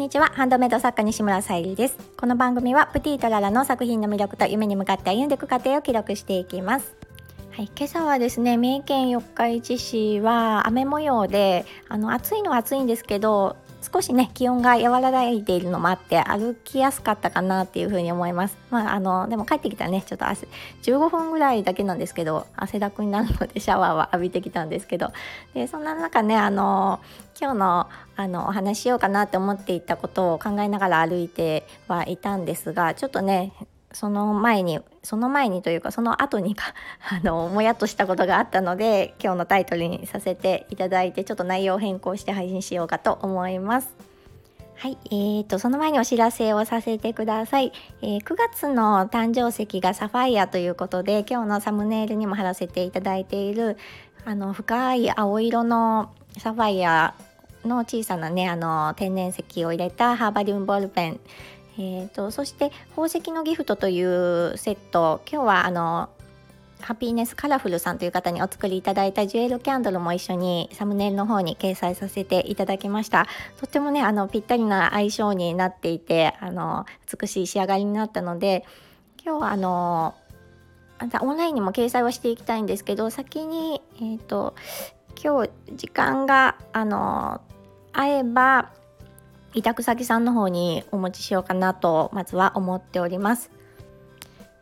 んにちは。ハンドメイド作家西村さゆりです。この番組はプティとララの作品の魅力と夢に向かって歩んでいく過程を記録していきます。はい、今朝はですね三重県四日市市は雨模様であの暑いのは暑いんですけど少しね気温が和らいでいるのもあって歩きやすかったかなっていうふうに思います。まああのでも帰ってきたらねちょっと汗15分ぐらいだけなんですけど汗だくになるのでシャワーは浴びてきたんですけど。でそんな中ねあの今日のあのお話しようかなって思っていたことを考えながら歩いてはいたんですがちょっとねその前にその前にというかその後にか あのもやっとしたことがあったので今日のタイトルにさせていただいてちょっと内容を変更して配信しようかと思います。はい、えーと、その前にお知らせをさせてください、えー、9月の誕生石がサファイアということで今日のサムネイルにも貼らせていただいているあの深い青色のサファイアの小さなねあの天然石を入れたハーバリウムボールペンえーと、そして宝石のギフトというセット今日はあのハピーネスカラフルさんという方にお作りいただいたジュエルキャンドルも一緒にサムネイルの方に掲載させていただきました。とってもねあのぴったりな相性になっていてあの美しい仕上がりになったので今日はあのオンラインにも掲載はしていきたいんですけど先に、えーと今日時間があの合えば委託先さんの方にお持ちしようかなとまずは思っております。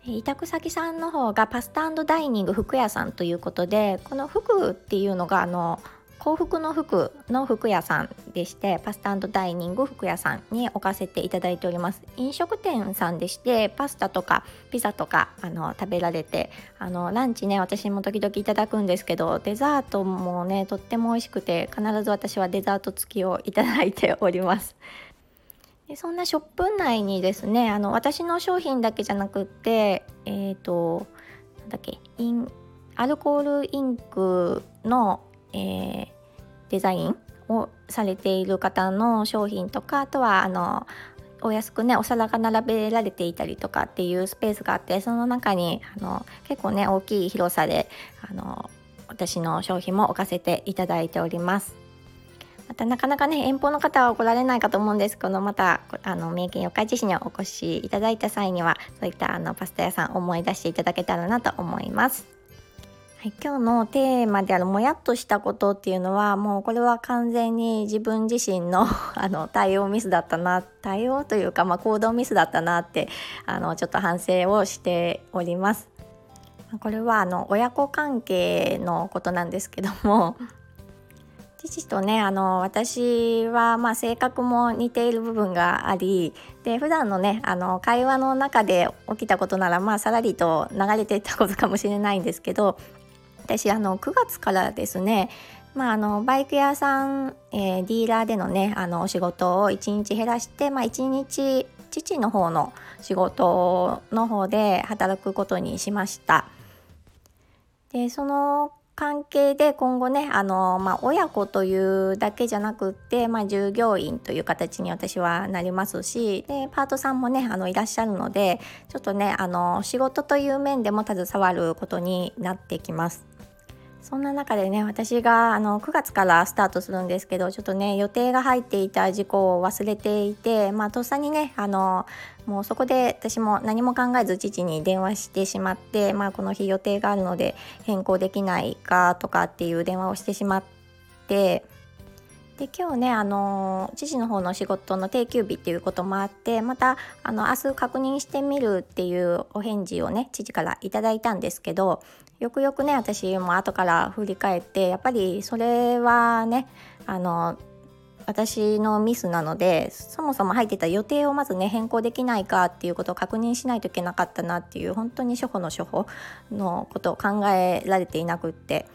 委託先さんの方がパスタダイニング服屋さんということでこの服っていうのがあの幸福の服の服屋さんでしてパスタダイニング服屋さんに置かせていただいております。飲食店さんでしてパスタとかピザとかあの食べられてあのランチね私も時々いただくんですけどデザートもねとっても美味しくて必ず私はデザート付きをいただいております。でそんなショップ内にですねあの私の商品だけじゃなくってえっ、ー、となんだっけインアルコールインクのえー、デザインをされている方の商品とかあとはあのお安くねお皿が並べられていたりとかっていうスペースがあってその中にあの結構ね大きい広さであの私の商品も置かせていただいております。またなかなかね遠方の方は来られないかと思うんですけどまたあの三重県四日市市にお越しいただいた際にはそういったあのパスタ屋さん思い出していただけたらなと思います。今日のテーマであるもやっとしたことっていうのはもうこれは完全に自分自身の あの対応ミスだったな対応というか、まあ、行動ミスだったなってあのちょっと反省をしております。これはあの親子関係のことなんですけども 父とねあの私はま性格も似ている部分がありで普段のねあの会話の中で起きたことならまあさらりと流れていったことかもしれないんですけど私あの9月からですねまあ、あのバイク屋さん、えー、ディーラーでのねあのお仕事を1日減らして、まあ、1日父の方の仕事の方で働くことにしました。でその関係で今後ねあの、まあ、親子というだけじゃなくって、まあ、従業員という形に私はなりますしでパートさんもねあのいらっしゃるのでちょっとねあの仕事という面でも携わることになってきます。そんな中でね私があの9月からスタートするんですけどちょっとね予定が入っていた事項を忘れていてまあとっさにねあのもうそこで私も何も考えず父に電話してしまってまあこの日予定があるので変更できないかとかっていう電話をしてしまってで今日ねあの父の方の仕事の定休日っていうこともあってまたあの明日確認してみるっていうお返事をね父からいただいたんですけどよくよくね私も後から振り返ってやっぱりそれはねあの私のミスなのでそもそも入ってた予定をまずね変更できないかっていうことを確認しないといけなかったなっていう本当に初歩の初歩のことを考えられていなくって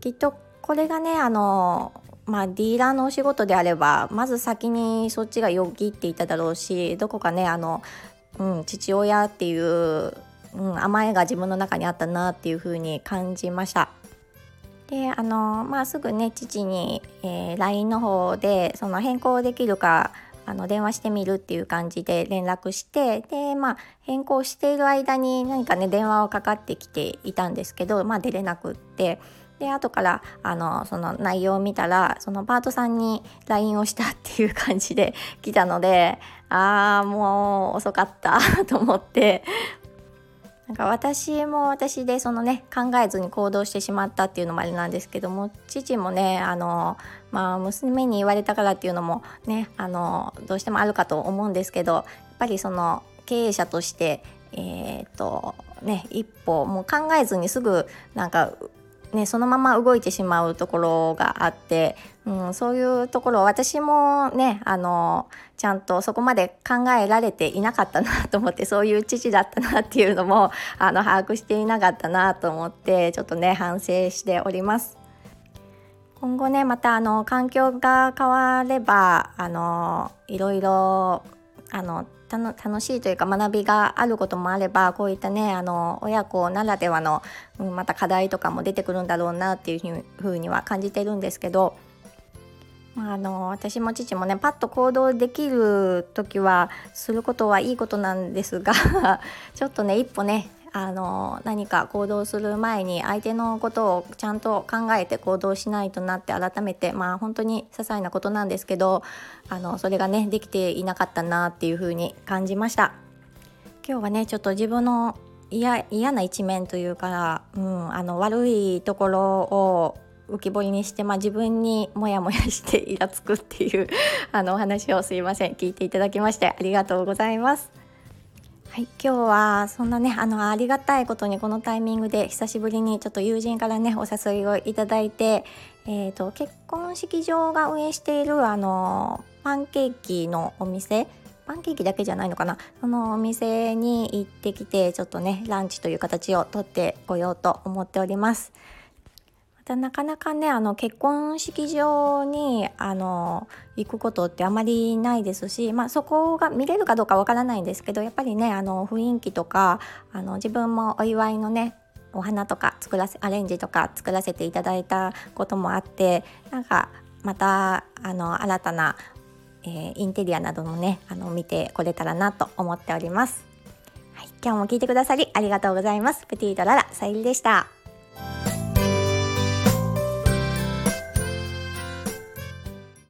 きっとこれがねあのまあ、ディーラーのお仕事であればまず先にそっちがよぎっていただろうしどこかねあの、うん、父親っていう、うん、甘えが自分の中にあったなっていうふうに感じました。であのまあすぐね父に、えー、LINE の方でその変更できるかあの電話してみるっていう感じで連絡してでまあ変更している間に何かね電話をかかってきていたんですけどまあ出れなくって。で後からあのその内容を見たらそのパートさんに LINE をしたっていう感じで来たのでああもう遅かった と思ってなんか私も私でそのね考えずに行動してしまったっていうのもあれなんですけども父もねあの、まあ、娘に言われたからっていうのもねあのどうしてもあるかと思うんですけどやっぱりその経営者としてえー、っとね一歩もう考えずにすぐなんかね、そのまま動いてしまうところがあって、うん、そういうところ私もねあのちゃんとそこまで考えられていなかったなと思ってそういう父だったなっていうのもあの把握していなかったなと思ってちょっとね反省しております。今後ねまたあの環境が変わればあのいろいろあの楽しいというか学びがあることもあればこういったねあの親子ならではの、うん、また課題とかも出てくるんだろうなっていうふうには感じてるんですけど、まあ、あの私も父もねパッと行動できる時はすることはいいことなんですが ちょっとね一歩ねあの何か行動する前に相手のことをちゃんと考えて行動しないとなって改めてまあ本当に些細なことなんですけどあのそれがねできていなかったなっていうふうに感じました今日はねちょっと自分の嫌な一面というか、うん、あの悪いところを浮き彫りにして、まあ、自分にモヤモヤしてイラつくっていうあのお話をすいません聞いていただきましてありがとうございます。はい、今日はそんなねあのありがたいことにこのタイミングで久しぶりにちょっと友人からねお誘いをいただいて、えーと、結婚式場が運営しているあのパンケーキのお店パンケーキだけじゃないのかなそのお店に行ってきてちょっとねランチという形をとってこようと思っております。たなかなかねあの結婚式場にあの行くことってあまりないですし、まあ、そこが見れるかどうかわからないんですけどやっぱりねあの雰囲気とかあの自分もお祝いのねお花とか作らせアレンジとか作らせていただいたこともあってなんかまたあの新たな、えー、インテリアなどもねあの見てこれたらなと思っております。はい、今日も聞いてくださりありがとうございます。プティートララさゆりでした。